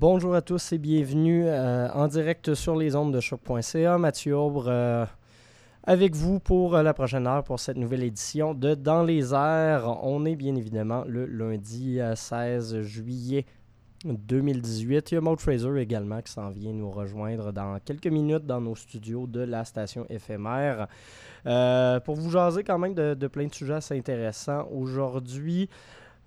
Bonjour à tous et bienvenue euh, en direct sur les ondes de choc.ca. Mathieu Aubre euh, avec vous pour euh, la prochaine heure pour cette nouvelle édition de Dans les airs. On est bien évidemment le lundi 16 juillet 2018. Il y a Maud Fraser également qui s'en vient nous rejoindre dans quelques minutes dans nos studios de la station éphémère. pour vous jaser quand même de, de plein de sujets assez intéressants aujourd'hui.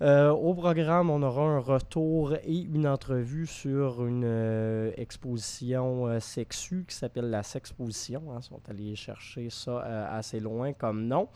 Euh, au programme, on aura un retour et une entrevue sur une euh, exposition euh, sexue qui s'appelle la Sexposition. Hein, ils sont allés chercher ça assez loin comme nom.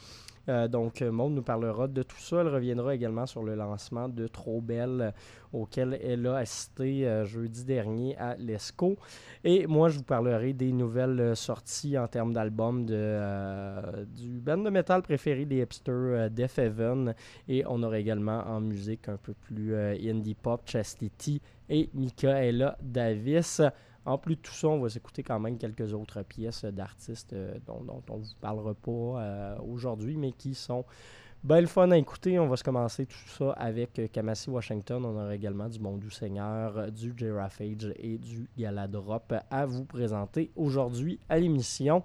Euh, donc, Maud nous parlera de tout ça. Elle reviendra également sur le lancement de Trop Belle, auquel elle a assisté euh, jeudi dernier à l'ESCO. Et moi, je vous parlerai des nouvelles euh, sorties en termes d'albums du band de métal préféré des hipsters, Death Heaven. Et on aura également en musique un peu plus indie pop, Chastity et Michaela Davis. En plus de tout ça, on va s'écouter quand même quelques autres pièces d'artistes euh, dont, on ne vous parlera pas euh, aujourd'hui, mais qui sont belles fun à écouter. On va se commencer tout ça avec euh, Kamasi Washington. On aura également du Bon Doux Seigneur, du J-Raffage et du Galadrop à vous présenter aujourd'hui à l'émission.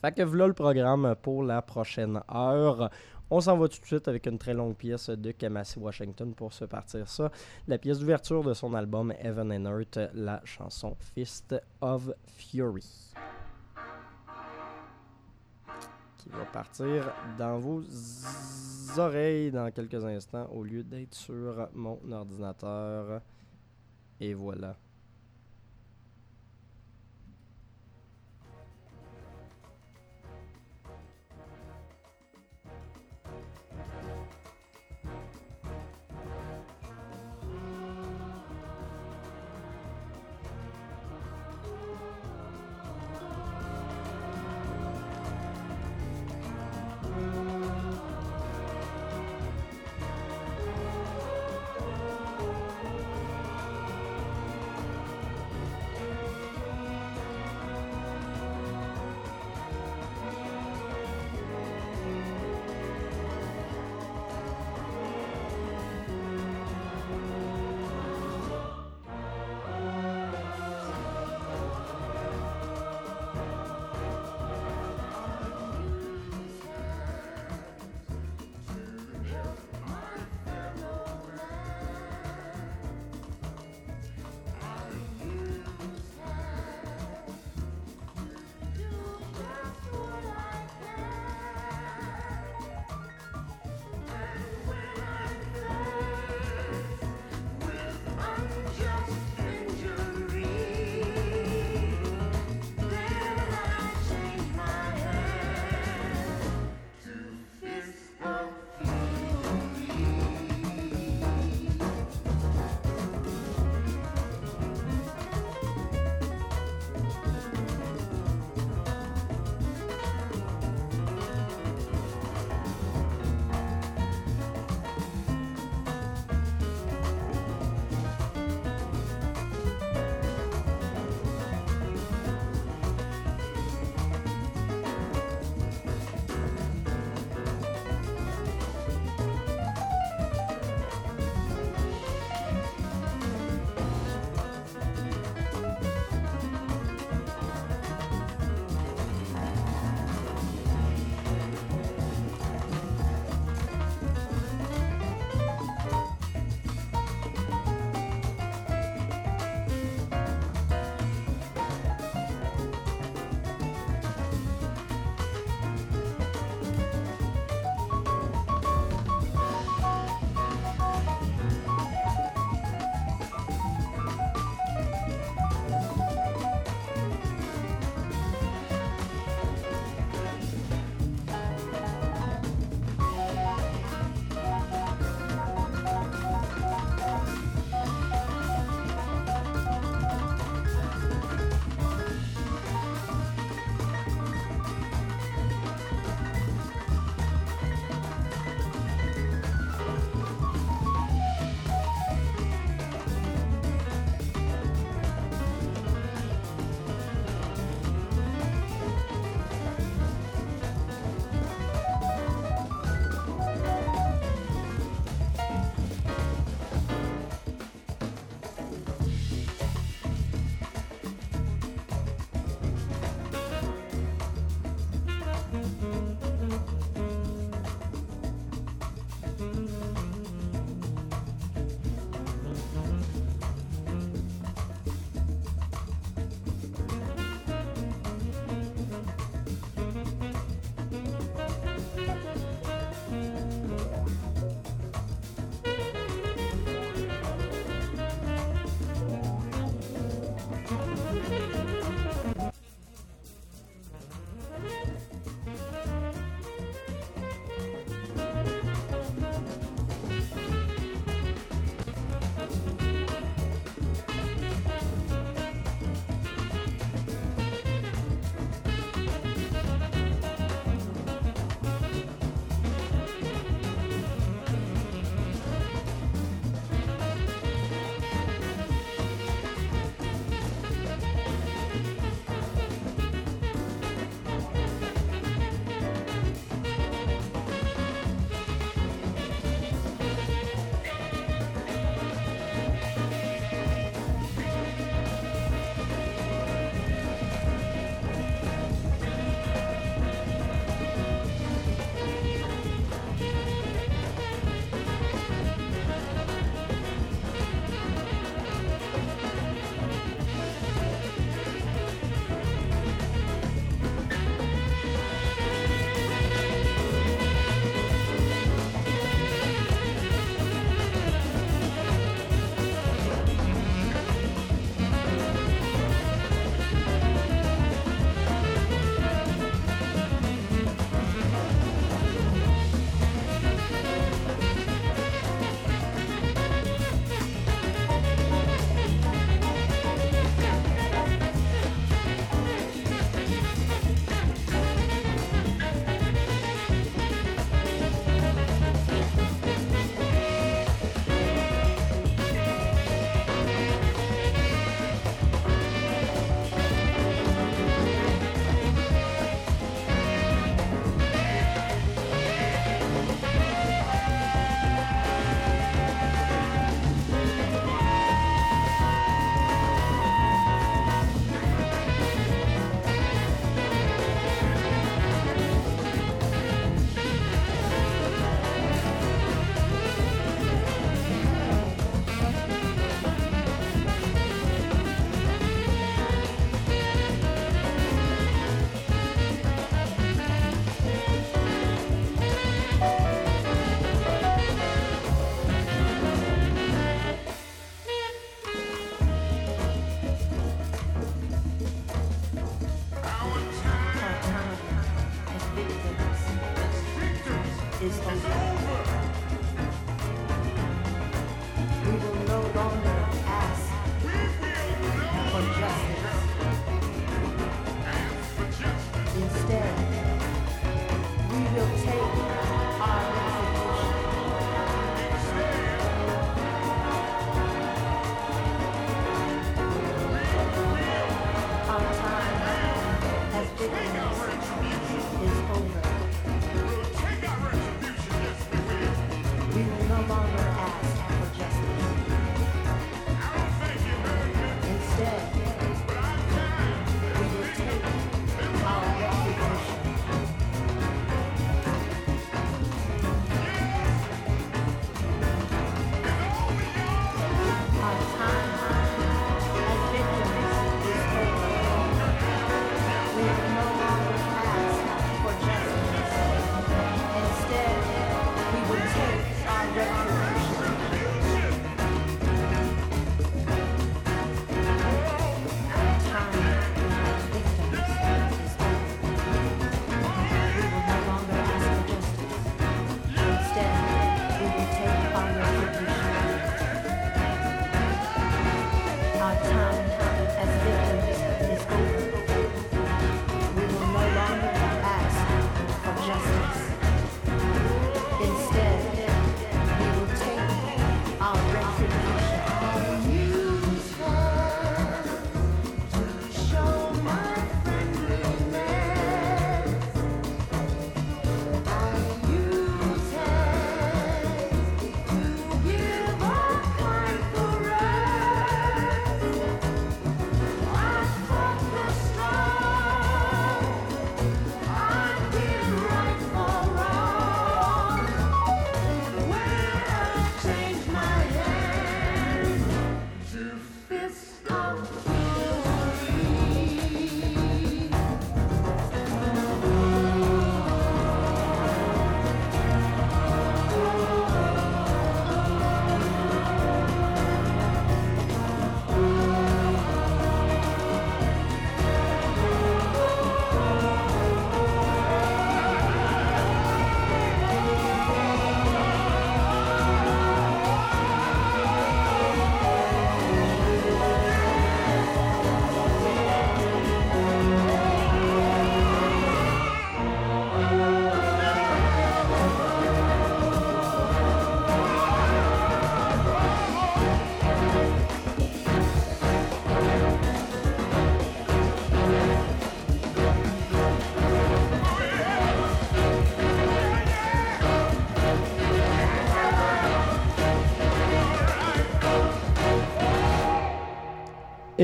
Fait que voilà le programme pour la prochaine heure. On s'en va tout de suite avec une très longue pièce de Kamasi Washington pour se partir ça. La pièce d'ouverture de son album Heaven and Earth, la chanson Fist of Fury. Qui va partir dans vos oreilles dans quelques instants au lieu d'être sur mon ordinateur. Et voilà.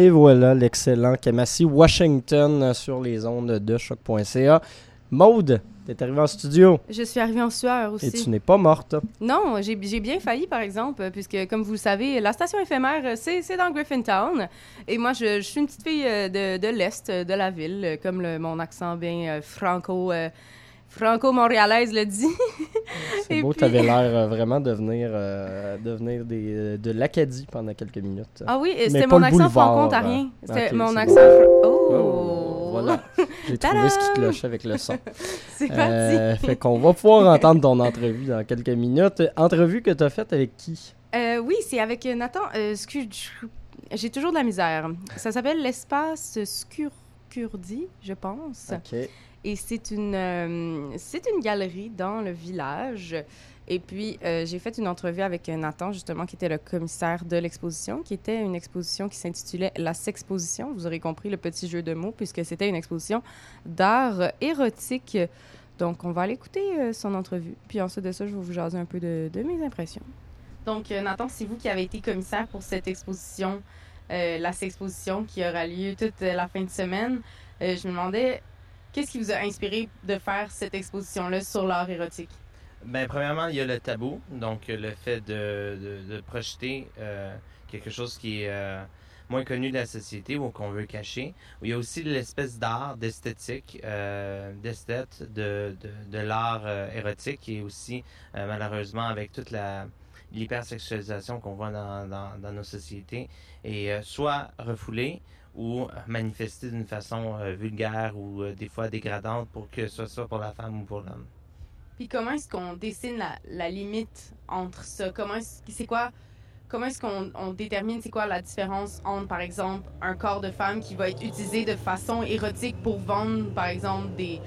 Et voilà l'excellent Kamasi Washington sur les ondes de choc.ca. Maude, t'es arrivé en studio. Je suis arrivée en sueur aussi. Et tu n'es pas morte. Non, j'ai bien failli, par exemple, puisque, comme vous le savez, la station éphémère, c'est dans Griffintown. Et moi, je, suis une petite fille euh, de, de l'Est de la ville, comme le, mon accent bien euh, franco... Euh, franco-montréalaise le dit. C'est beau, tu avais l'air euh, vraiment de venir, euh, de, venir des, euh, de l'Acadie pendant quelques minutes. Ah oui, c'était mon accent franco-ontarien. C'était mon accent... Oh! oh! Voilà, j'ai trouvé ce qui clochait avec le son. C'est parti! fait qu'on va pouvoir entendre ton entrevue dans quelques minutes. Entrevue que tu as faite avec qui? oui, c'est avec Nathan J'ai toujours de la misère. Ça s'appelle l'espace Scurcurdi, je pense. OK. Et c'est une, euh, c'est une galerie dans le village. Et puis, euh, j'ai fait une entrevue avec Nathan, justement, qui était le commissaire de l'exposition, qui était une exposition qui s'intitulait La Sexposition. Vous aurez compris le petit jeu de mots, puisque c'était une exposition d'art érotique. Donc, on va aller écouter euh, son entrevue. Puis ensuite de ça, je vais vous jaser un peu de mes impressions. Donc, Nathan, c'est vous qui avez été commissaire pour cette exposition, la Sexposition, qui aura lieu toute la fin de semaine. je me demandais, Qu'est-ce qui vous a inspiré de faire cette exposition-là sur l'art érotique? Ben, premièrement, il y a le tabou, donc le fait de, de, projeter euh, quelque chose qui est euh, moins connu de la société ou qu'on veut cacher. Il y a aussi l'espèce d'art, d'esthétique, euh, d'esthète, de, de, l'art érotique et aussi, malheureusement, avec toute la l'hypersexualisation qu'on voit dans, dans, dans, nos sociétés, et soit refoulée, ou manifester d'une façon euh, vulgaire ou euh, des fois dégradante pour que ce soit pour la femme ou pour l'homme. Puis comment est-ce qu'on dessine la, la, limite entre ça? Comment c'est quoi comment est-ce qu'on on détermine c'est quoi la différence entre par exemple un corps de femme qui va être utilisé de façon érotique pour vendre par exemple des,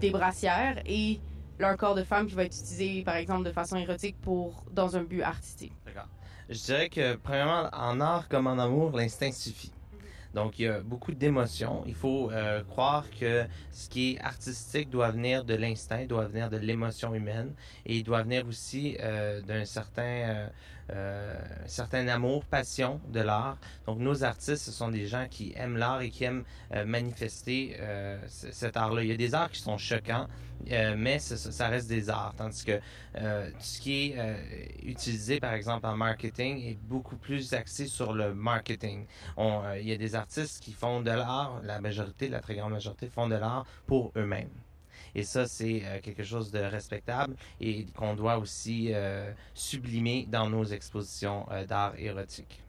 des brassières et leur corps de femme qui va être utilisé par exemple de façon érotique pour dans un but artistique? D'accord. Je dirais que premièrement en art comme en amour l'instinct suffit. Donc, il y a beaucoup d'émotions. Il faut euh, croire que ce qui est artistique doit venir de l'instinct, doit venir de l'émotion humaine et il doit venir aussi euh, d'un certain, euh, euh certain amour, passion de l'art. Donc, nos artistes, ce sont des gens qui aiment l'art et qui aiment manifester cet art-là. Il y a des arts qui sont choquants, euh, mais ça, reste des arts. Tandis que euh, ce qui est euh, utilisé, par exemple, en marketing, est beaucoup plus axé sur le marketing. Il y a des artistes qui font de l'art, la majorité, la très grande majorité, font de l'art pour eux-mêmes. Et ça, c'est quelque chose de respectable et qu'on doit aussi sublimer dans nos expositions d'art érotique.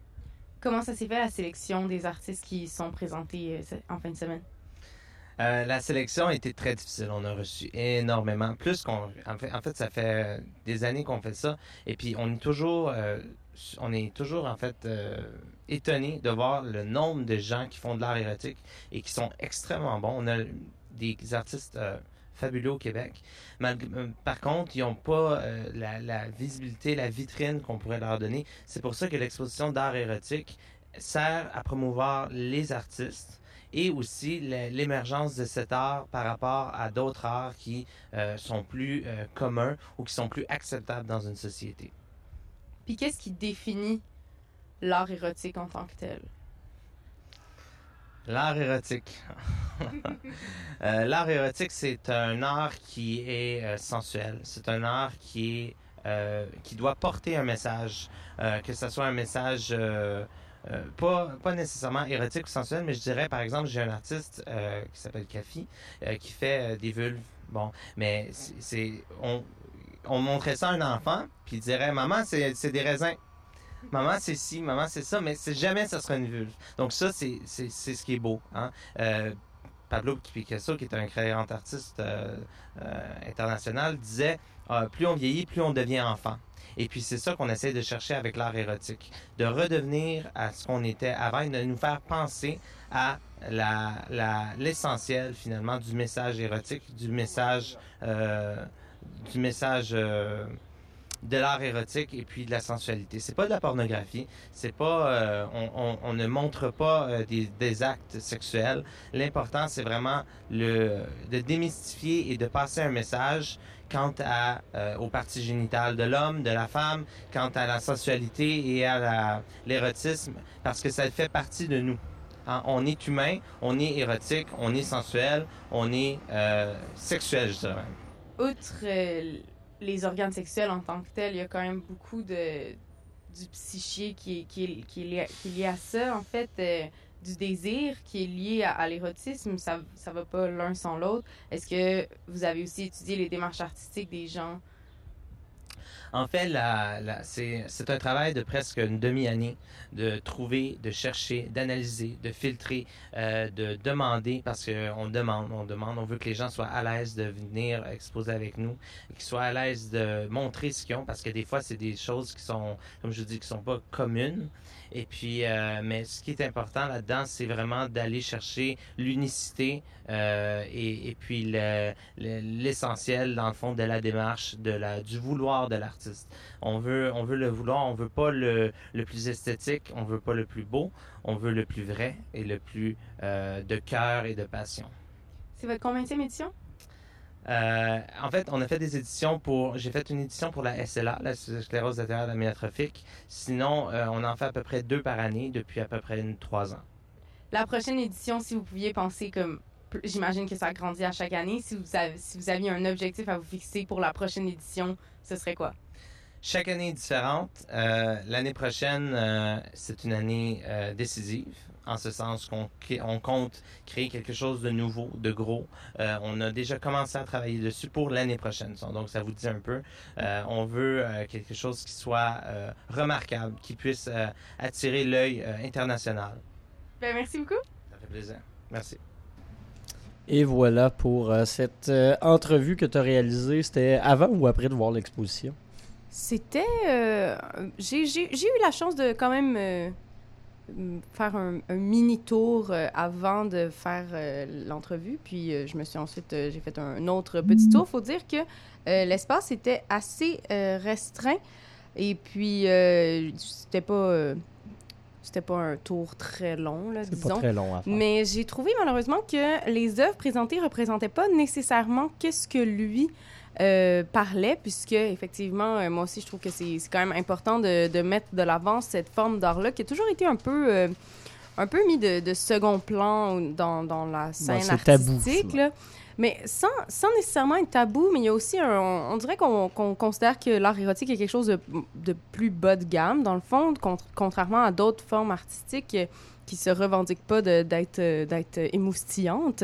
Comment ça s'est fait la sélection des artistes qui sont présentés en fin de semaine? Euh, la sélection a été très difficile. On a reçu énormément. Plus qu'on. En fait, en fait, ça fait des années qu'on fait ça. Et puis, on est toujours. Euh, on est toujours, en fait, euh, étonné de voir le nombre de gens qui font de l'art érotique et qui sont extrêmement bons. On a des artistes fabuleux au Québec. par contre, ils n'ont pas la, la, visibilité, la vitrine qu'on pourrait leur donner. C'est pour ça que l'exposition d'art érotique sert à promouvoir les artistes et aussi l'émergence de cet art par rapport à d'autres arts qui euh, sont plus euh, communs ou qui sont plus acceptables dans une société. Puis qu'est-ce qui définit l'art érotique en tant que tel? L'art érotique. Euh, l'art érotique, c'est un art qui est sensuel. C'est un art qui est qui doit porter un message, que ce soit un message pas, pas nécessairement érotique ou sensuel, mais je dirais, par exemple, j'ai un artiste qui s'appelle Kafi, qui fait des vulves. Bon, mais c'est... On, on montrait ça à un enfant, puis il dirait, maman, c'est des raisins maman c'est ci, maman c'est ça, mais jamais ça sera une vulve. Donc ça, c'est ce qui est beau. Hein? Euh, Pablo Picasso, qui est un créant artiste euh, euh, international, disait ah, plus on vieillit, plus on devient enfant. Et puis c'est ça qu'on essaie de chercher avec l'art érotique, de redevenir à ce qu'on était avant et de nous faire penser à l'essentiel la, finalement du message érotique, du message, du message de l'art érotique et puis de la sensualité. C'est pas de la pornographie, c'est pas, euh, on, ne montre pas euh, des, actes sexuels. L'important, c'est vraiment le, de démystifier et de passer un message quant à, euh, aux parties génitales de l'homme, de la femme, quant à la sensualité et à l'érotisme, parce que ça fait partie de nous. Hein, on est humain, on est érotique, on est sensuel, on est sexuel, je dirais. Outre les organes sexuels en tant que tels, il y a quand même beaucoup de du psyché qui est, qui, qui, lié, à ça, en fait, euh, du désir qui est lié à, l'érotisme, ça ne va pas l'un sans l'autre. Est-ce que vous avez aussi étudié les démarches artistiques des gens en fait, c'est un travail de presque une demi-année de trouver, de chercher, d'analyser, de filtrer, euh, de demander, parce qu'on demande, on demande, on veut que les gens soient à l'aise de venir exposer avec nous, qu'ils soient à l'aise de montrer ce qu'ils ont, parce que des fois, c'est des choses qui sont, comme je vous dis, qui sont pas communes. Et puis, euh, mais ce qui est important là-dedans, c'est vraiment d'aller chercher l'unicité euh, et, et, puis l'essentiel, dans le fond, de la démarche, de la, du vouloir de l'artiste. On veut, on veut le vouloir, on veut pas le, le plus esthétique, on veut pas le plus beau, on veut le plus vrai et le plus euh, de cœur et de passion. C'est votre combien édition? Euh, en fait, on a fait des éditions pour. J'ai fait une édition pour la SLA, la sclérose latérale amyotrophique. Sinon, euh, on en fait à peu près deux par année depuis à peu près une, trois ans. La prochaine édition, si vous pouviez penser comme. J'imagine que ça grandit à chaque année. Si vous, avez, si vous aviez un objectif à vous fixer pour la prochaine édition, ce serait quoi? Chaque année est différente. Euh, l'année prochaine, c'est une année décisive en ce sens qu'on on compte créer quelque chose de nouveau, de gros. Euh, on a déjà commencé à travailler dessus pour l'année prochaine. Donc, ça vous dit un peu. Euh, on veut euh, quelque chose qui soit remarquable, qui puisse attirer l'œil international. Ben, merci beaucoup. Ça fait plaisir. Merci. Et voilà pour cette entrevue que tu as réalisée. C'était avant ou après de voir l'exposition? C'était. j'ai eu la chance de quand même faire un, mini tour euh, avant de faire euh, l'entrevue. Puis euh, je me suis ensuite, j'ai fait un autre petit tour. Faut dire que l'espace était assez restreint. Et puis c'était pas c'était pas un tour très long, là, disons. Pas très long à faire. Mais j'ai trouvé malheureusement que les œuvres présentées représentaient pas nécessairement qu'est-ce que lui euh, parlait, puisque effectivement, euh, moi aussi, je trouve que c'est quand même important de, de mettre de l'avant cette forme d'art-là qui a toujours été un peu, euh, un peu mis de, de, second plan dans, dans la scène artistique. Tabou, là. Mais sans, sans, nécessairement être tabou, mais il y a aussi un. On, dirait qu'on considère que l'art érotique est quelque chose de, de, plus bas de gamme, dans le fond, contrairement à d'autres formes artistiques qui se revendique pas d'être d'être émoustillante.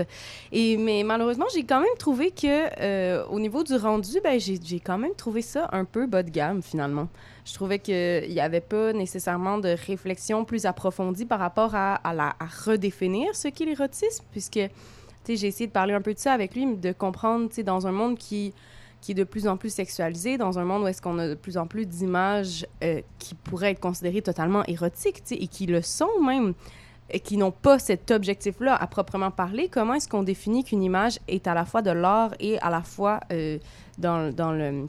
Et mais malheureusement, j'ai quand même trouvé que euh, au niveau du rendu, ben j'ai quand même trouvé ça un peu bas de gamme finalement. Je trouvais qu'il n'y avait pas nécessairement de réflexion plus approfondie par rapport à, à, la, à redéfinir ce qu'est l'érotisme, puisque j'ai essayé de parler un peu de ça avec lui, de comprendre, dans un monde qui qui est de plus en plus sexualisé, dans un monde où est-ce qu'on a de plus en plus d'images euh, qui pourraient être considérées totalement érotiques, et qui le sont même, et qui n'ont pas cet objectif-là à proprement parler. Comment est-ce qu'on définit qu'une image est à la fois de l'art et à la fois euh, dans, dans, le,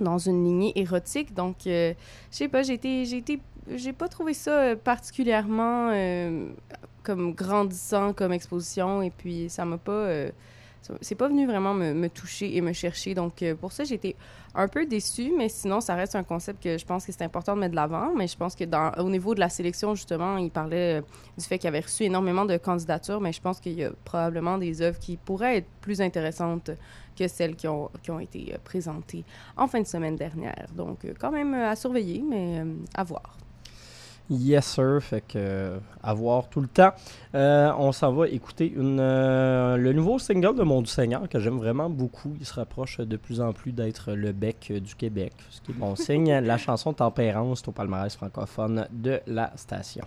dans une lignée érotique? Donc, euh, je sais pas, j'ai été, j'ai été, j'ai pas trouvé ça particulièrement comme grandissant comme exposition, et puis ça m'a pas c'est pas venu vraiment me, toucher et me chercher. Donc, euh, pour ça, j'étais un peu déçue, mais sinon, ça reste un concept que je pense que c'est important de mettre de l'avant. Mais je pense que dans, au niveau de la sélection, justement, il parlait euh, du fait qu'il avait reçu énormément de candidatures, mais je pense qu'il y a probablement des œuvres qui pourraient être plus intéressantes que celles qui ont, qui ont été euh, présentées en fin de semaine dernière. Donc, quand même à surveiller, mais à voir. Yes, sir. Fait que, euh, à voir tout le temps. Euh, on s'en va écouter une, euh, le nouveau single de Mon du Seigneur que j'aime vraiment beaucoup. Il se rapproche de plus en plus d'être le bec du Québec, ce qui est bon signe. La chanson Tempérance est au palmarès francophone de la station.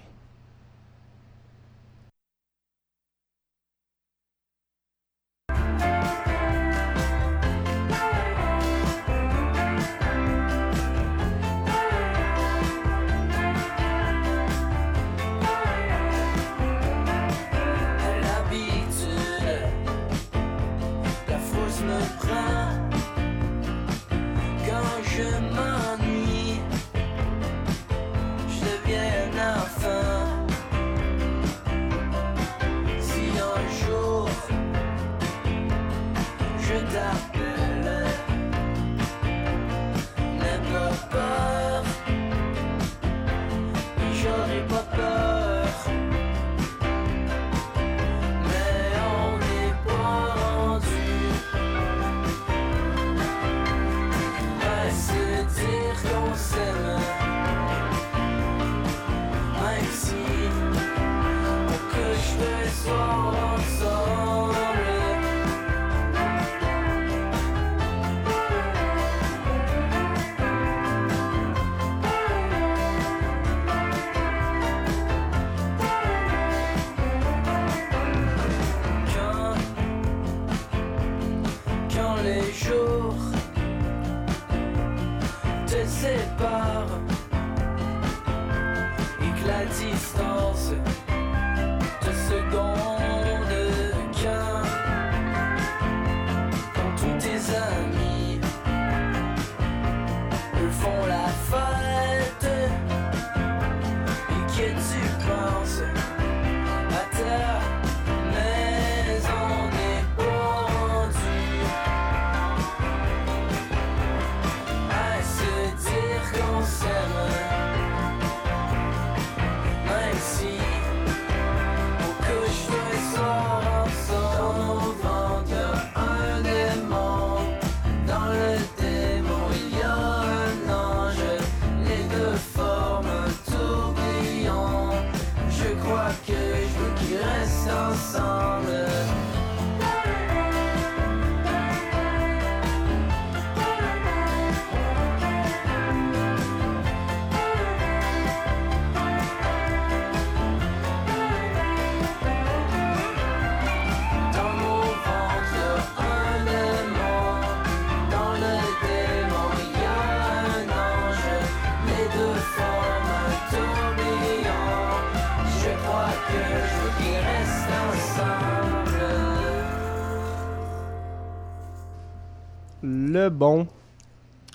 Le bon.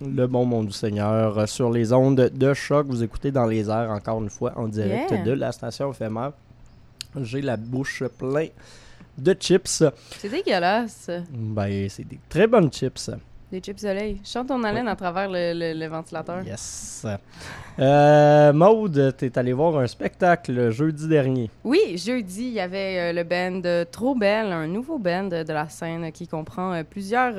Le bon monde du Seigneur euh, sur les ondes de choc. Vous écoutez dans les airs encore une fois en direct Yeah. de la station éphémère. J'ai la bouche pleine de chips. C'est dégueulasse. Ben, c'est des très bonnes chips. Des chips soleil. Chante ton haleine à travers le, le- le ventilateur. Yes. Euh, Maude, t'es allé voir un spectacle jeudi dernier. Oui, jeudi, il y avait euh, le band Trop Belle, un nouveau band de, la scène qui comprend euh, plusieurs,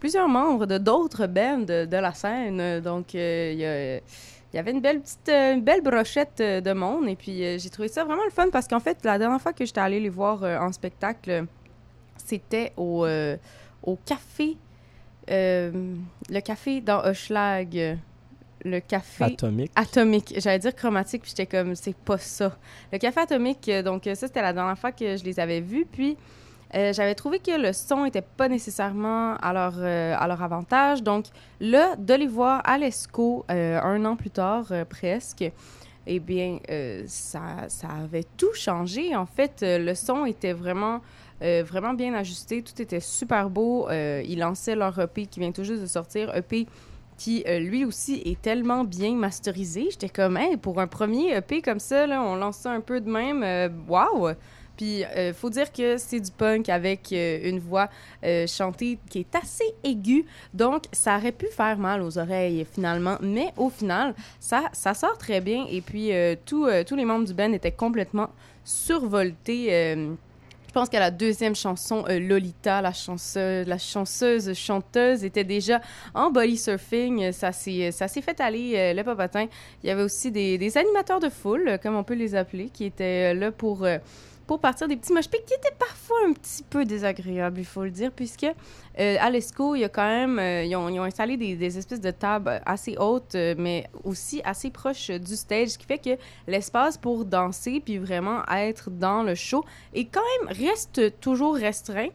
plusieurs membres de d'autres bands de, de la scène. Donc, euh, il y, a- il y avait une belle petite euh, une belle brochette euh, de monde. Et puis, euh, j'ai trouvé ça vraiment le fun parce qu'en fait, la dernière fois que j'étais allée les voir en spectacle, c'était au, au café. le café dans Hochelag. Le café. Atomique. Atomique. J'allais dire chromatique, puis j'étais comme, c'est pas ça. Le café atomique, donc ça, c'était la dernière fois que je les avais vus. Puis, euh, j'avais trouvé que le son était pas nécessairement à leur, euh, à leur avantage. Donc, là, de les voir à l'ESCO euh, un an plus tard, presque, eh bien, ça, ça avait tout changé. En fait, le son était vraiment, vraiment bien ajusté. Tout était super beau. Ils lançaient leur EP qui vient tout juste de sortir. EP qui, lui aussi, est tellement bien masterisé. J'étais comme, hey, pour un premier EP comme ça, là, on lance ça un peu de même. Waouh! Puis, euh, faut dire que c'est du punk avec euh, une voix euh, chantée qui est assez aiguë. Donc, ça aurait pu faire mal aux oreilles, finalement. Mais au final, ça, sort très bien. Et puis, euh, tous, les membres du band étaient complètement survoltés. Je pense qu'à la deuxième chanson, Lolita, la chanceuse, la chanceuse chanteuse, était déjà en body surfing. Ça s'est, ça s'est fait aller le popotin. Il y avait aussi des, animateurs de foule, comme on peut les appeler, qui étaient là pour, pour partir des petits mosh pits qui étaient parfois un petit peu désagréables, il faut le dire, puisque euh, à l'ESCO, il y a quand même, euh, ils, ont, installé des, des espèces de tables assez hautes, euh, mais aussi assez proches du stage, ce qui fait que l'espace pour danser puis vraiment être dans le show est quand même reste toujours restreint.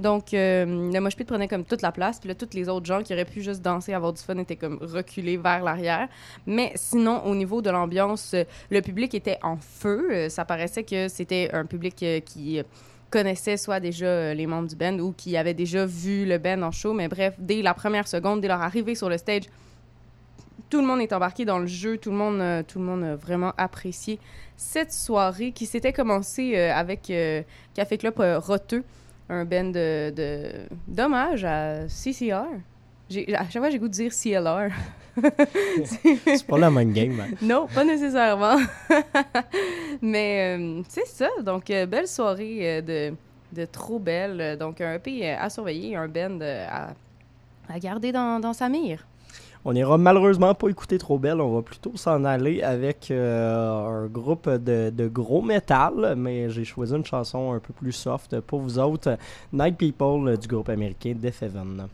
Donc, euh, le mosh pit prenait comme toute la place, puis là, tous les autres gens qui auraient pu juste danser, avoir du fun, étaient comme reculés vers l'arrière. Mais sinon, au niveau de l'ambiance, euh, le public était en feu. Euh, ça paraissait que c'était un public euh, qui connaissait soit déjà les membres du band ou qui avait déjà vu le band en show. Mais bref, dès la première seconde, dès leur arrivée sur le stage, tout le monde est embarqué dans le jeu, tout le monde, tout le monde a vraiment apprécié cette soirée qui s'était commencée avec Café Club Roteux, un band de, de- d'hommage à CCR. J'ai- à chaque fois, j'ai goût de dire CLR. C'est pas la même game. hein. non, pas nécessairement. Mais euh, c'est ça. Donc, euh, belle soirée euh, de, de trop belle. Donc, un EP à surveiller, un band à, à garder dans, dans sa mire. On ira malheureusement pas écouter trop belle, on va plutôt s'en aller avec euh, un groupe de, de gros métal, mais j'ai choisi une chanson un peu plus soft pour vous autres, Night People du groupe américain Def Heaven.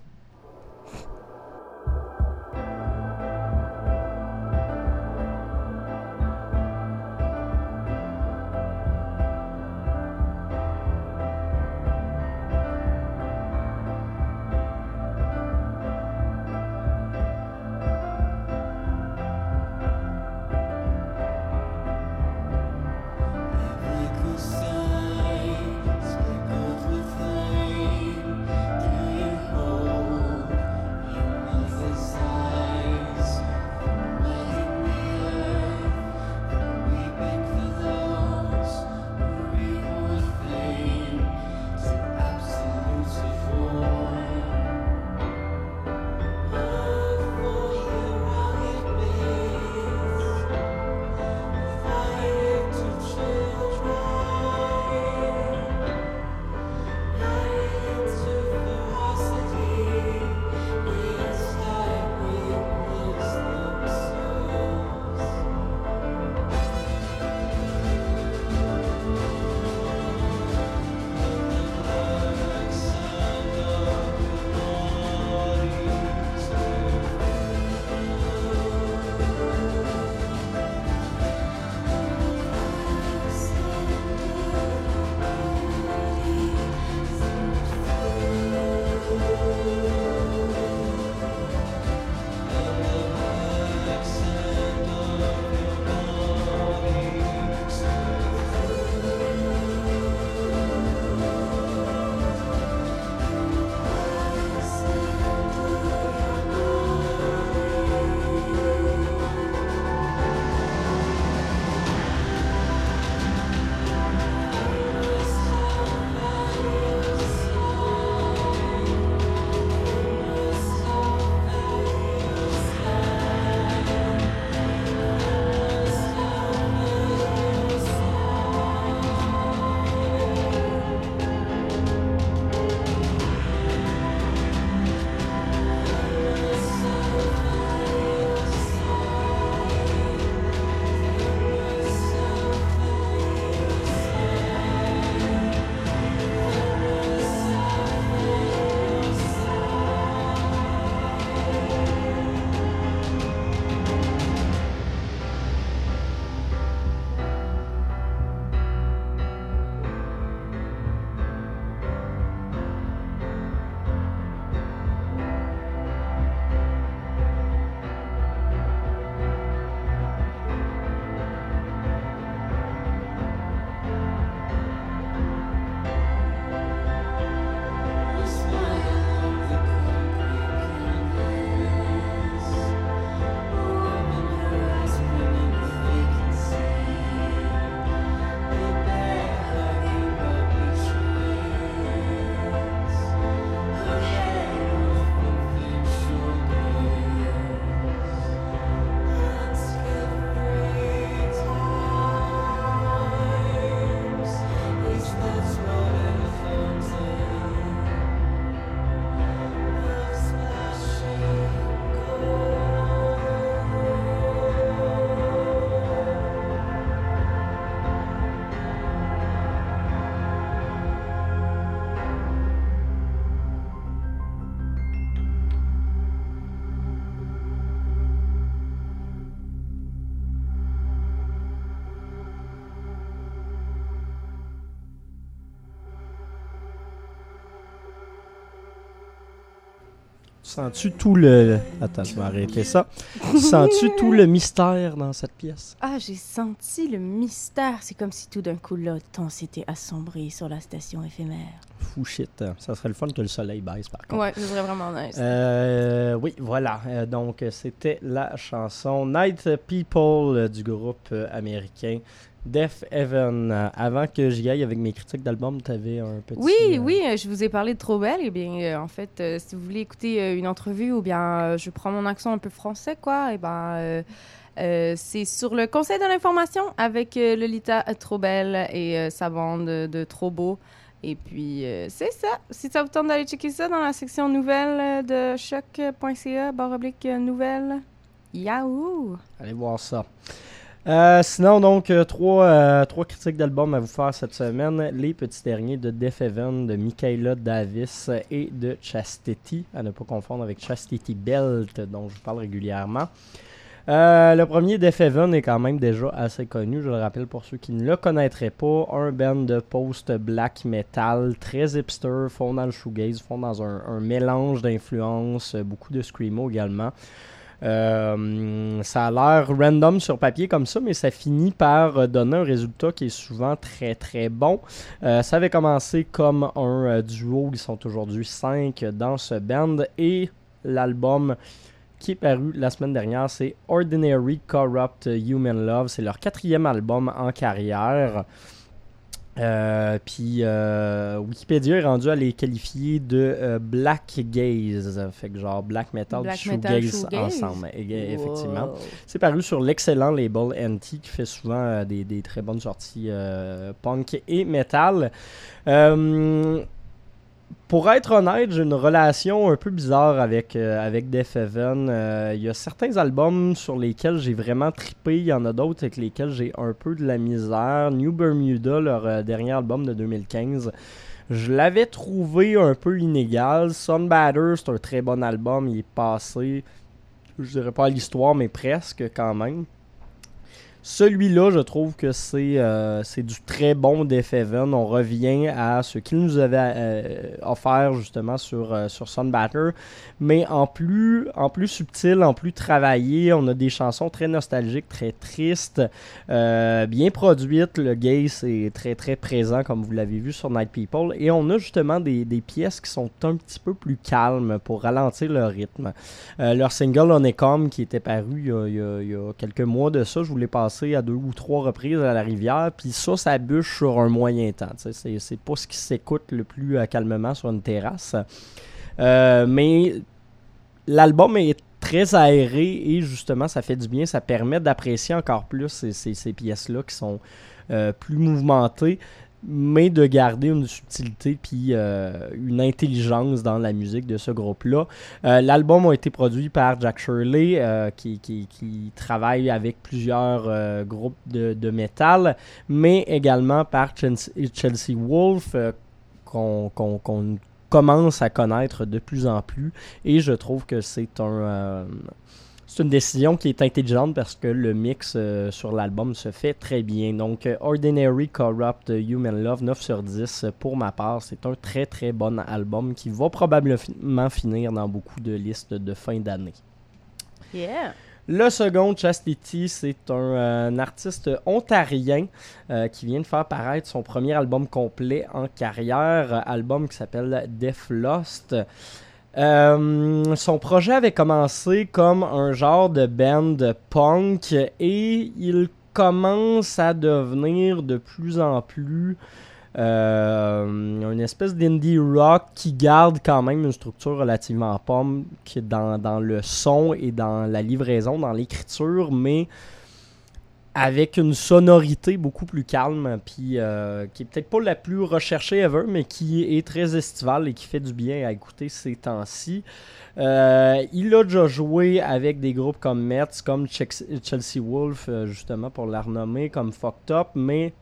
Sens-tu tout le. Attends, je vais arrêter ça. Sens-tu tout le mystère dans cette pièce? Ah, j'ai senti le mystère. C'est comme si tout d'un coup, le temps s'était assombri sur la station éphémère. Fou shit. Ça serait le fun que le soleil baisse, par contre. Ouais, ce serait vraiment nice. Euh, oui, voilà. Euh, donc, c'était la chanson Night People euh, du groupe américain Death Heaven. Euh, avant que j'y aille avec mes critiques d'album, tu avais un petit. Oui, euh, oui, euh, je vous ai parlé de Trop Belle. Eh bien, euh, en fait, euh, si vous voulez écouter une entrevue ou bien je prends mon accent un peu français, quoi, et ben, euh, euh, c'est sur le Conseil de l'information avec euh, Lolita Trop Belle et euh, sa bande de, Trop Beau. Et puis, c'est ça. Si ça vous tente d'aller checker ça dans la section nouvelles de choc.ca, barre oblique nouvelles, yahoo! Allez voir ça. Euh, sinon, donc, euh, trois, euh, trois critiques d'albums à vous faire cette semaine. Les petits derniers de Death Heaven, de Michaela Davis et de Chastity, à ne pas confondre avec Chastity Belt, dont je vous parle régulièrement. Le premier Death Heaven est quand même déjà assez connu, je le rappelle pour ceux qui ne le connaîtraient pas. Un band de post-black metal très hipster, fond dans le shoegaze, fond dans un, mélange d'influences, beaucoup de screamo également. Euh, ça a l'air random sur papier comme ça, mais ça finit par donner un résultat qui est souvent très très bon. Euh, ça avait commencé comme un euh, duo, ils sont aujourd'hui 5 dans ce band et l'album qui est paru la semaine dernière, c'est Ordinary Corrupt Human Love. C'est leur quatrième album en carrière. Euh, puis euh, Wikipédia est rendu à les qualifier de euh, black gaze, fait que genre black metal, Black shoegaze metal, shoegaze? ensemble, Eff- effectivement. Wow. C'est paru sur l'excellent label NT qui fait souvent euh, des, des très bonnes sorties euh, punk et metal. Pour être honnête, j'ai une relation un peu bizarre avec, euh, avec Death Heaven. Euh, Il y a certains albums sur lesquels j'ai vraiment trippé, il y en a d'autres avec lesquels j'ai un peu de la misère. New Bermuda, leur euh, dernier album de 2015, je l'avais trouvé un peu inégal. Sunbatter, c'est un très bon album, il est passé, je dirais pas à l'histoire, mais presque quand même. Celui-là, je trouve que c'est euh, du très bon Death Heaven. On revient à ce qu'il nous avait euh, offert justement sur, euh, sur Sunbatter, mais en plus, en subtil, en plus travaillé. On a des chansons très nostalgiques, très tristes, bien produites. Le gaze est très très présent, comme vous l'avez vu sur Night People. Et on a justement des, pièces qui sont un petit peu plus calmes pour ralentir le rythme. Leur single Honeycomb qui était paru il y a quelques mois de ça, je voulais passer à deux ou trois reprises à la rivière, puis ça, ça bûche sur un moyen temps. C'est, pas ce qui s'écoute le plus euh, calmement sur une terrasse. Euh, mais l'album est très aéré et justement, ça fait du bien. Ça permet d'apprécier encore plus ces pièces-là qui sont euh, plus mouvementées mais de garder une subtilité puis euh, une intelligence dans la musique de ce groupe-là. Euh, L'album a été produit par Jack Shirley, euh, qui, travaille avec plusieurs groupes de, de métal, mais également par Chelsea, Chelsea Wolf, qu'on qu'on- qu'on commence à connaître de plus en plus. Et je trouve que c'est un... c'est une décision qui est intelligente parce que le mix euh, sur l'album se fait très bien. Donc, euh, Ordinary Corrupt Human Love, 9 sur 10 euh, pour ma part. C'est un très très bon album qui va probablement finir dans beaucoup de listes de fin d'année. Yeah! Le second, Chastity, c'est un, euh, un artiste ontarien euh, qui vient de faire paraître son premier album complet en carrière, album qui s'appelle Death Lost. Euh, son projet avait commencé comme un genre de band punk et il commence à devenir de plus en plus euh, une espèce d'indie rock qui garde quand même une structure relativement pomme qui est dans, dans le son et dans la livraison, dans l'écriture, mais avec une sonorité beaucoup plus calme, puis euh, qui est peut-être pas la plus recherchée ever, mais qui est très estivale et qui fait du bien à écouter ces temps-ci. Euh, il a déjà joué avec des groupes comme Metz, comme Chelsea Wolf, euh, justement pour la renommer, comme Fucked Up, mais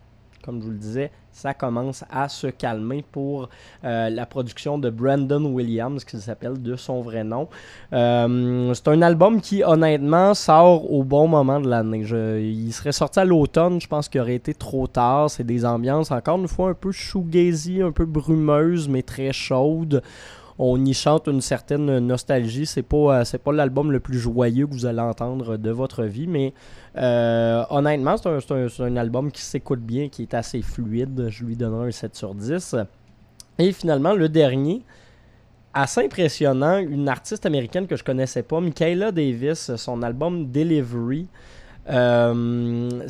comme je vous le disais, ça commence à se calmer pour euh, la production de Brandon Williams, qui s'appelle de son vrai nom. Euh, c'est un album qui, honnêtement, sort au bon moment de l'année. Il serait sorti à l'automne, je pense qu'il aurait été trop tard. C'est des ambiances, encore une fois, un peu shoegazy, un peu brumeuses, mais très chaudes. On y chante une certaine nostalgie. C'est pas, euh, c'est pas l'album le plus joyeux que vous allez entendre de votre vie, mais euh, honnêtement, c'est un, un- album qui s'écoute bien, qui est assez fluide. Je lui donnerai un 7 sur 10. Et finalement, le dernier, assez impressionnant, une artiste américaine que je connaissais pas, Michaela Davis, son album Delivery. Euh,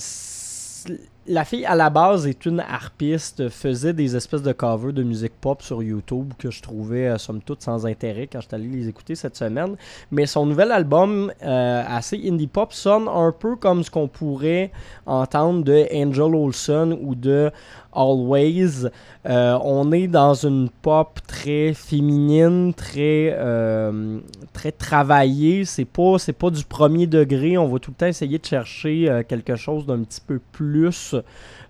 la fille à la base est une harpiste, faisait des espèces de covers de musique pop sur YouTube que je trouvais euh, somme toute sans intérêt quand je suis allé les écouter cette semaine. Mais son nouvel album, euh, assez indie pop, sonne un peu comme ce qu'on pourrait entendre de Angel Olsen ou de Always. Euh, on est dans une pop très féminine, très, très travaillée. C'est pas, c'est pas du premier degré. On va tout le temps essayer de chercher quelque chose d'un petit peu plus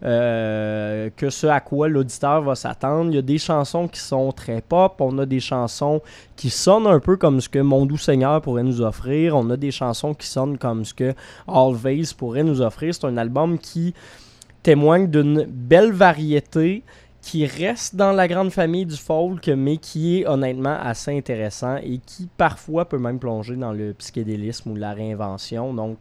euh, que ce à quoi l'auditeur va s'attendre. Il y a des chansons qui sont très pop. On a des chansons qui sonnent un peu comme ce que Mon Doux Seigneur pourrait nous offrir. On a des chansons qui sonnent comme ce que Always pourrait nous offrir. C'est un album qui témoigne d'une belle variété qui reste dans la grande famille du folk, mais qui est honnêtement assez intéressant et qui parfois peut même plonger dans le psychédélisme ou la réinvention. Donc,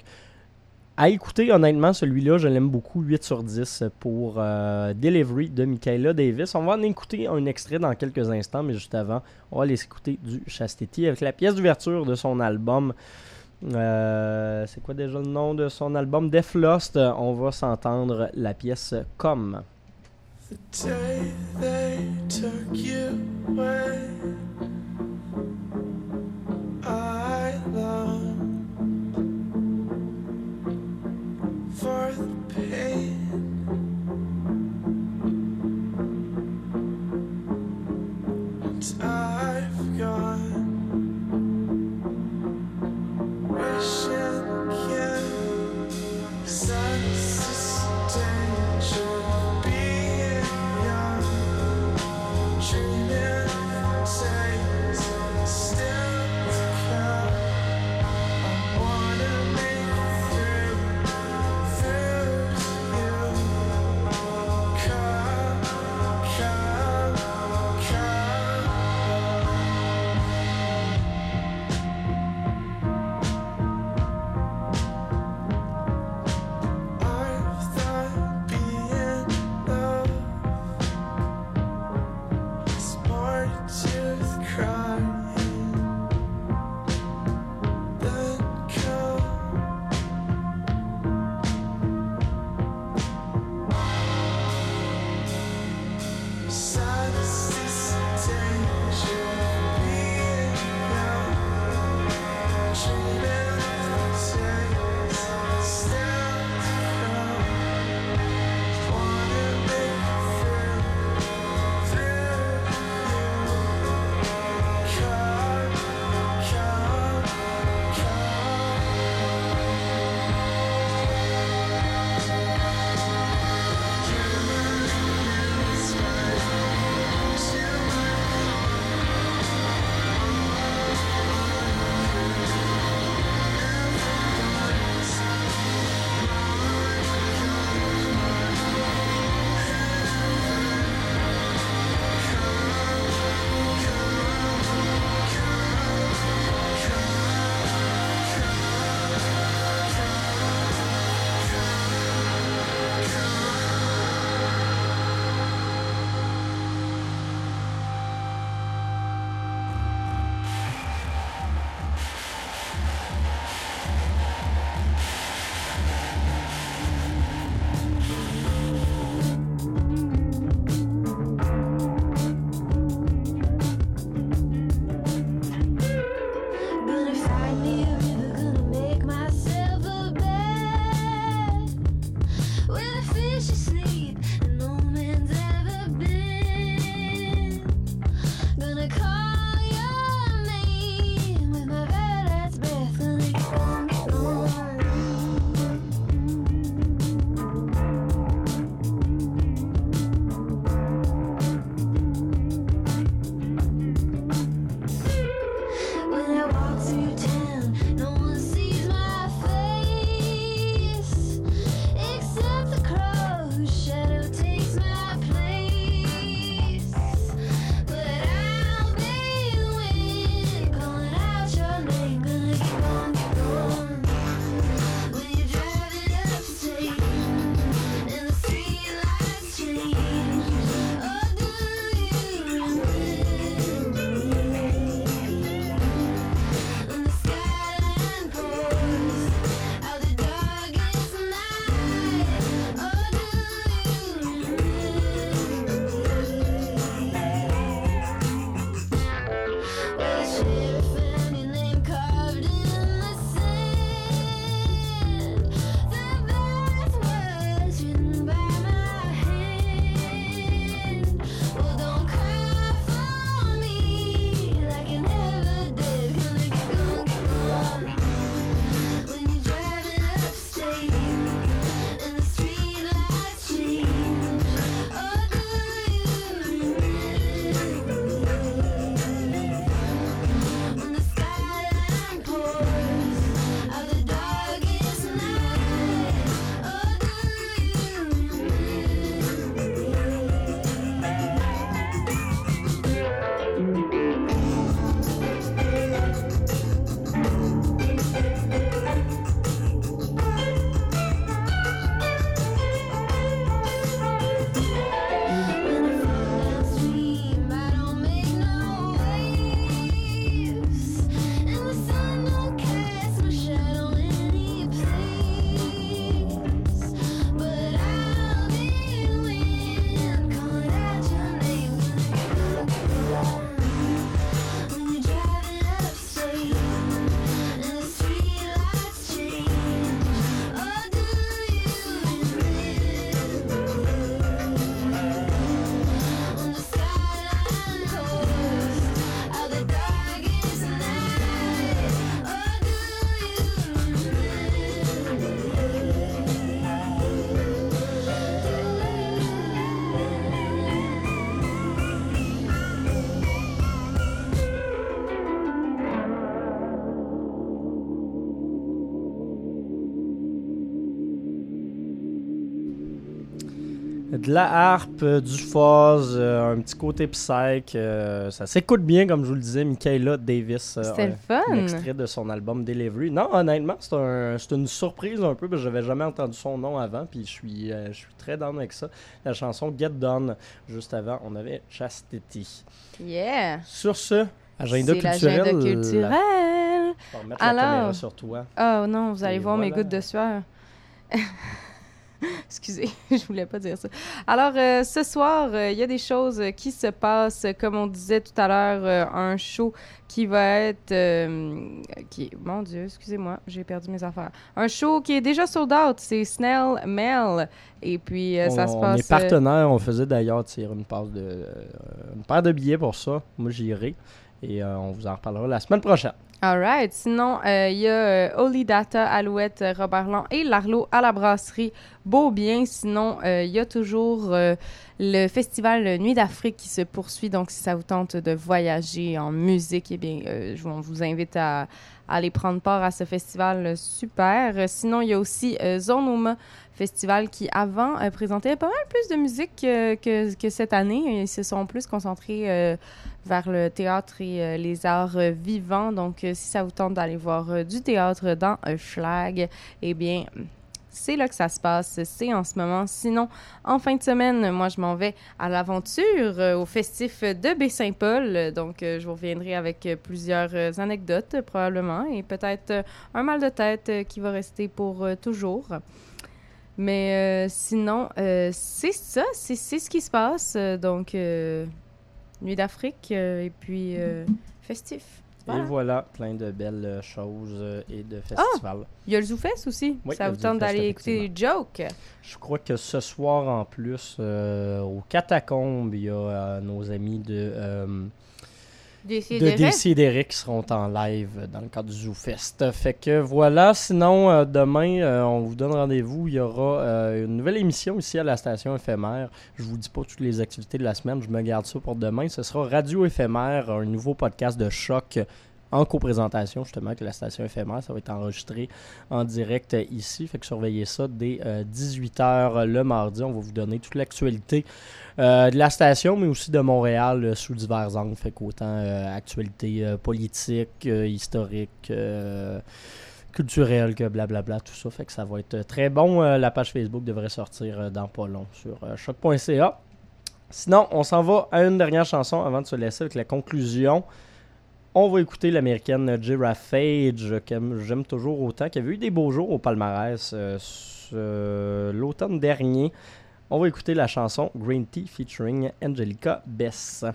à écouter, honnêtement, celui-là, je l'aime beaucoup, 8 sur 10 pour euh, Delivery de Michaela Davis. On va en écouter un extrait dans quelques instants, mais juste avant, on va aller écouter du Chastity avec la pièce d'ouverture de son album. Euh, c'est quoi déjà le nom de son album? Death Lost. On va s'entendre la pièce Comme. The day they took you away, I long for the pain. De la harpe, euh, du fuzz, euh, un petit côté psych. euh, ça s'écoute bien, comme je vous le disais, Michaela Davis. C'était le un- fun. un extrait de son album Delivery. Non, honnêtement, c'est un, c'est une surprise un peu parce que j'avais jamais entendu son nom avant, puis je suis, je suis très down avec ça. La chanson Get Done, juste avant, on avait Chastity. Yeah. Sur ce, agenda culturel. culturel. Remettre la Alors- caméra sur toi. Oh non, vous allez Et voir mes gouttes de sueur. Excusez, je voulais pas dire ça. Alors, euh, ce soir, euh, il y a des choses qui se passent. Comme on disait tout à l'heure, euh, un show qui va être... qui, mon Dieu, excusez-moi, j'ai perdu mes affaires. Un show qui est déjà sold out, c'est Snell Mel. Et puis, ça on, se on passe... est partenaire, on faisait d'ailleurs tirer une, passe de, une paire de billets pour ça. Moi, j'irai. Et on vous en reparlera la semaine prochaine. All right. Sinon, euh, il y a euh, Holy Data, Alouette, euh, Robert Long et Larlo à la brasserie Beaubien. Sinon, euh, il y a toujours le festival Nuit d'Afrique qui se poursuit. Donc, si ça vous tente de voyager en musique, eh bien, je- on vous invite à aller prendre part à ce festival euh, super. Sinon, il y a aussi euh, Zone Oma Festival qui, avant, euh, présentait pas mal plus de musique que, que cette année. Ils se sont plus concentrés vers le théâtre et les arts vivants. Donc, si ça vous tente d'aller voir du théâtre dans Schlag, eh bien, c'est là que ça se passe. C'est en ce moment. Sinon, en fin de semaine, moi, je m'en vais à l'aventure euh, au festif de Baie-Saint-Paul. Donc, euh, je vous reviendrai avec euh, plusieurs anecdotes, probablement, et peut-être un mal de tête qui va rester pour toujours. Mais sinon, c'est ça, c'est ce qui se passe. Donc, Nuit d'Afrique et puis festif. Voilà. Et voilà, plein de belles euh, choses euh, et de festivals. Il y a le ZooFest aussi. Oui, ça vous tente d'aller écouter les jokes. Je crois que ce soir, en plus, euh, au Catacombes, il y a euh, nos amis de, Des de DC qui seront en live dans le cadre du ZooFest. Fait que voilà, sinon, euh, demain, euh, on vous donne rendez-vous. Il y aura euh, une nouvelle émission ici à la station éphémère. Je vous dis pas toutes les activités de la semaine, je me garde ça pour demain. Ce sera Radio éphémère, un nouveau podcast de choc en coprésentation justement avec la station éphémère. Ça va être enregistré en direct euh, ici. Fait que surveillez ça dès 18h le mardi. On va vous donner toute l'actualité euh, de la station, mais aussi de Montréal euh, sous divers angles. Fait qu'autant euh, actualité euh, politique, euh, historique, euh, culturelle que blablabla, tout ça. Fait que ça va être euh, très bon. Euh, la page Facebook devrait sortir euh, dans pas long sur euh, choc.ca. Sinon, on s'en va à une dernière chanson avant de se laisser avec la conclusion. On va écouter l'américaine Fage, que j'aime toujours autant, qui avait eu des beaux jours au palmarès euh, l'automne dernier. On va écouter la chanson Green Tea featuring Angelica Bess.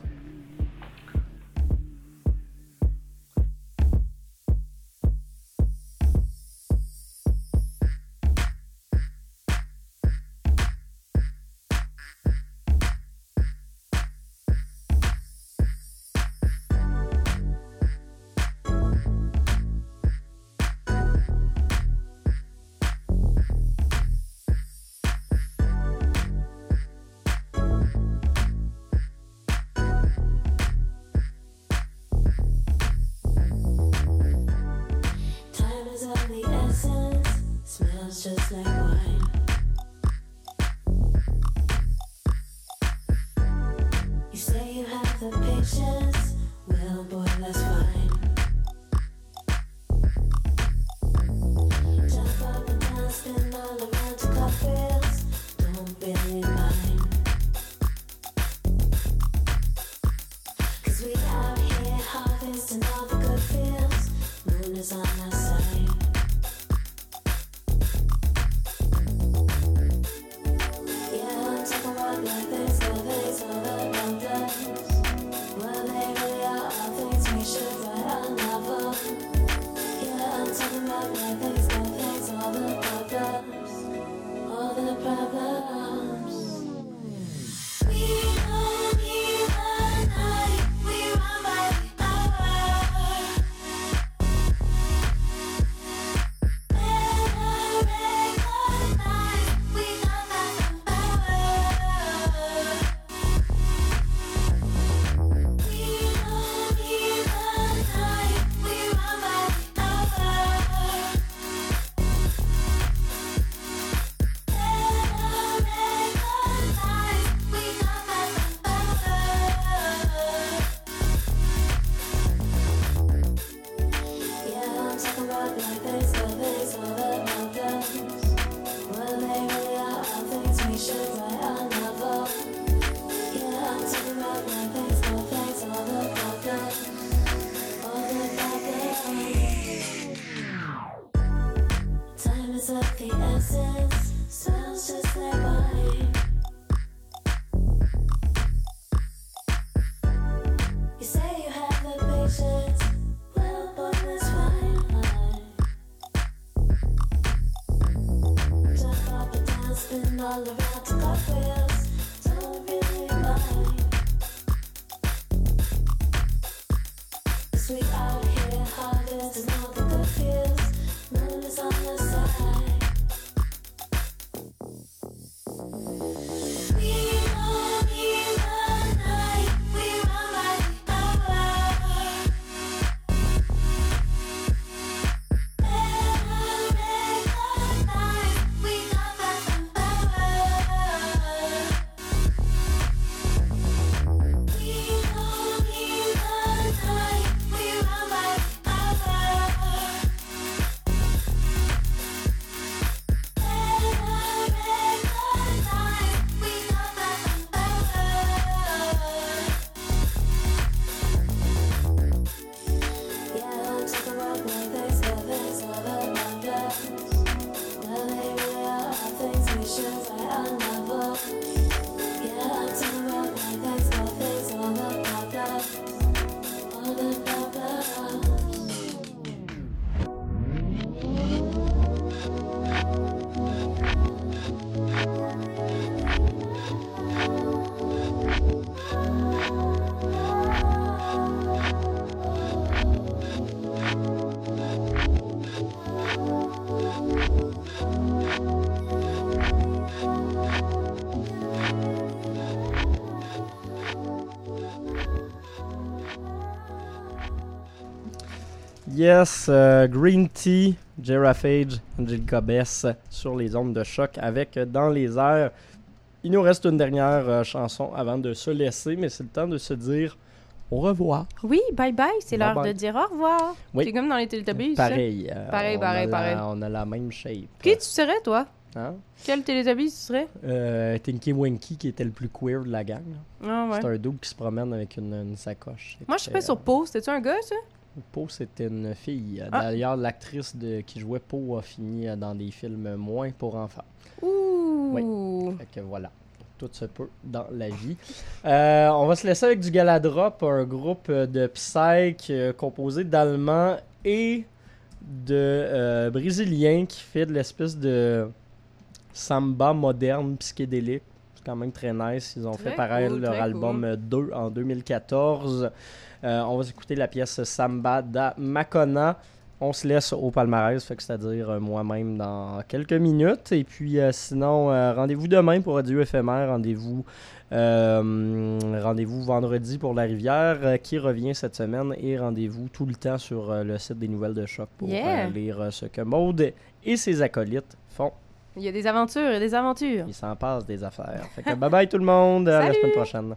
Don't Yes, euh, Green Tea, Giraffage, Angelica Bess sur les ondes de choc avec euh, Dans les airs. Il nous reste une dernière euh, chanson avant de se laisser, mais c'est le temps de se dire au revoir. Oui, bye bye, c'est l'heure de dire au revoir. Oui. C'est comme dans les Teletubbies. Pareil. euh, Pareil, pareil, la- pareil. on a la même shape. Qui tu serais, toi? Hein? Quel Teletubby tu serais? Euh, Tinky Winky qui était le plus queer de la gang. Ah ouais. C'est un double qui se promène avec une, une sacoche. Moi, je serais C'était, sur Pau. C'était-tu un gars, ça? Poe, c'était une fille. Ah. D'ailleurs, l'actrice de, qui jouait Poe a fini euh, dans des films moins pour enfants. Ouh. Fait que voilà, tout se peut dans la vie. Euh, on va se laisser avec du Galadrop, un groupe euh, de psych composé d'Allemands et de euh, Brésiliens qui fait de l'espèce de samba moderne psychédélique. C'est quand même très nice. Ils ont Très fait pareil cool, leur album euh, 2 en 2014. Euh, on va écouter la pièce Samba da Macona. On se laisse au palmarès, c'est-à-dire euh, moi-même dans quelques minutes. Et puis euh, sinon, euh, rendez-vous demain pour Radio éphémère. Rendez-vous euh, rendez-vous vendredi pour La Rivière qui revient cette semaine. Et rendez-vous tout le temps sur le site des Nouvelles de Choc pour Yeah. lire ce que Maude et ses acolytes font. Il y a des aventures et des aventures. Ils s'en passent des affaires. Fait que bye bye tout le monde. À la semaine prochaine.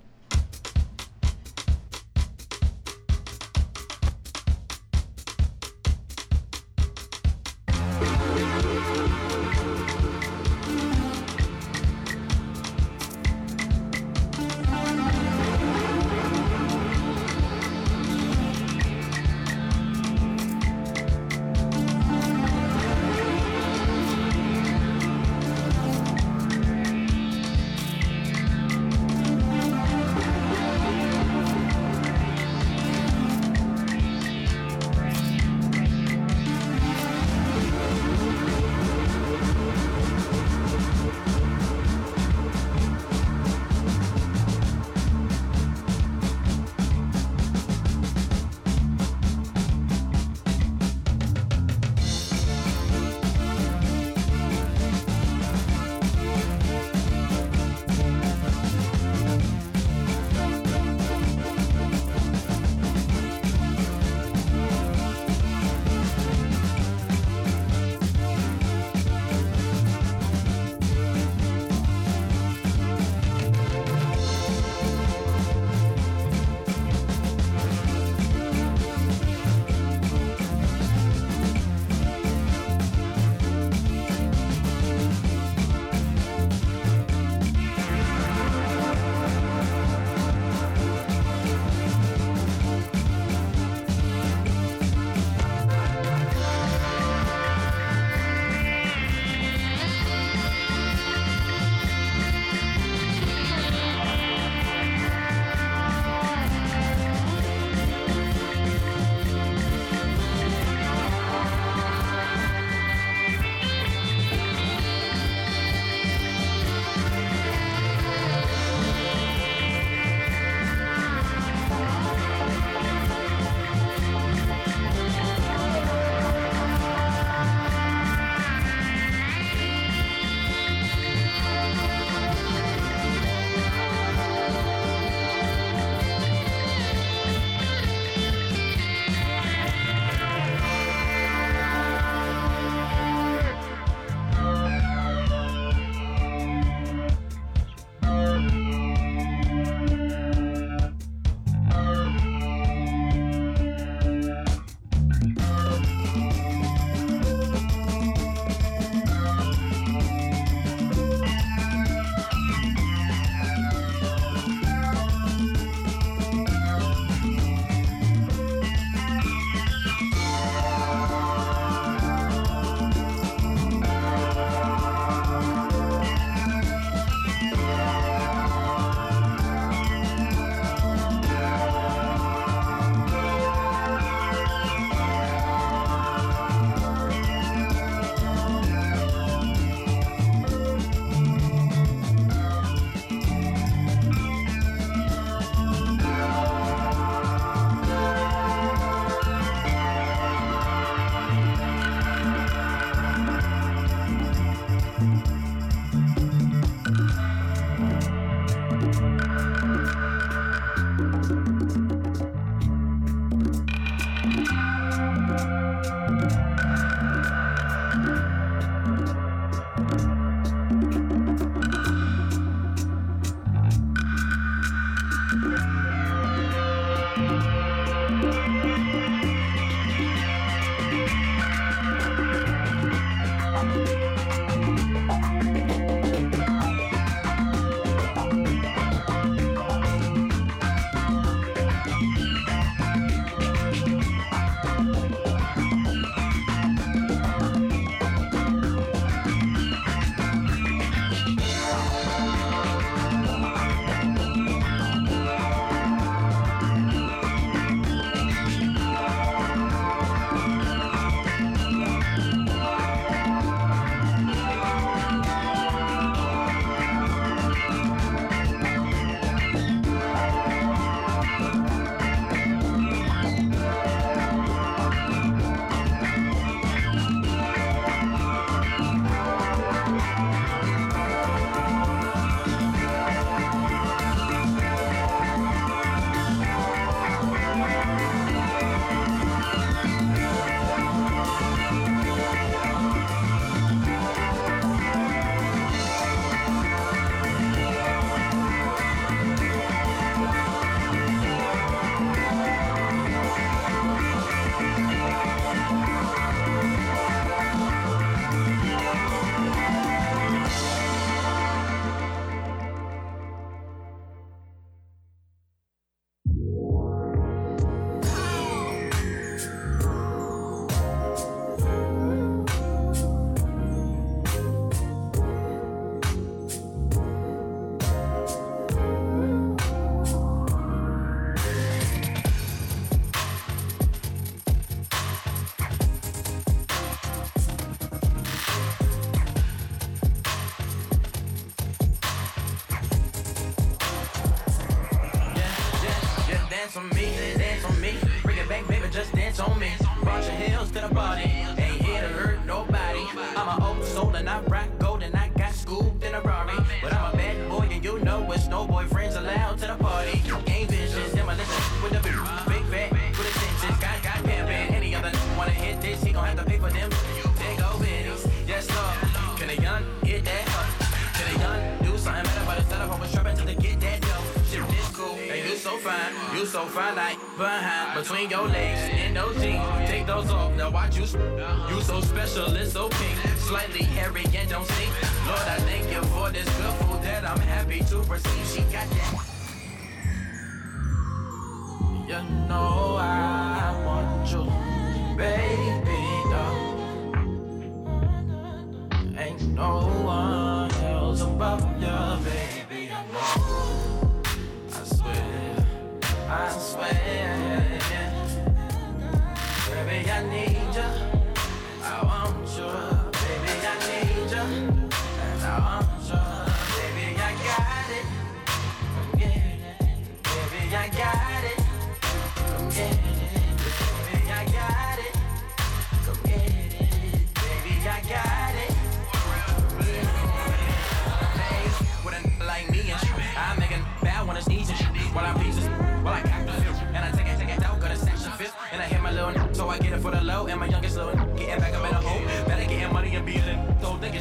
no.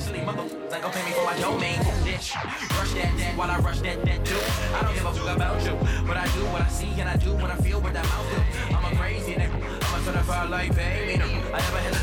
Obviously, motherfuckers ain't gon' pay me for my domain. Bitch, rush that, that while I rush that, that too. I don't give a fuck about you, but I do what I see and I do what I feel with that mouth. I'm a crazy nigga. I'm a certified like baby. I never had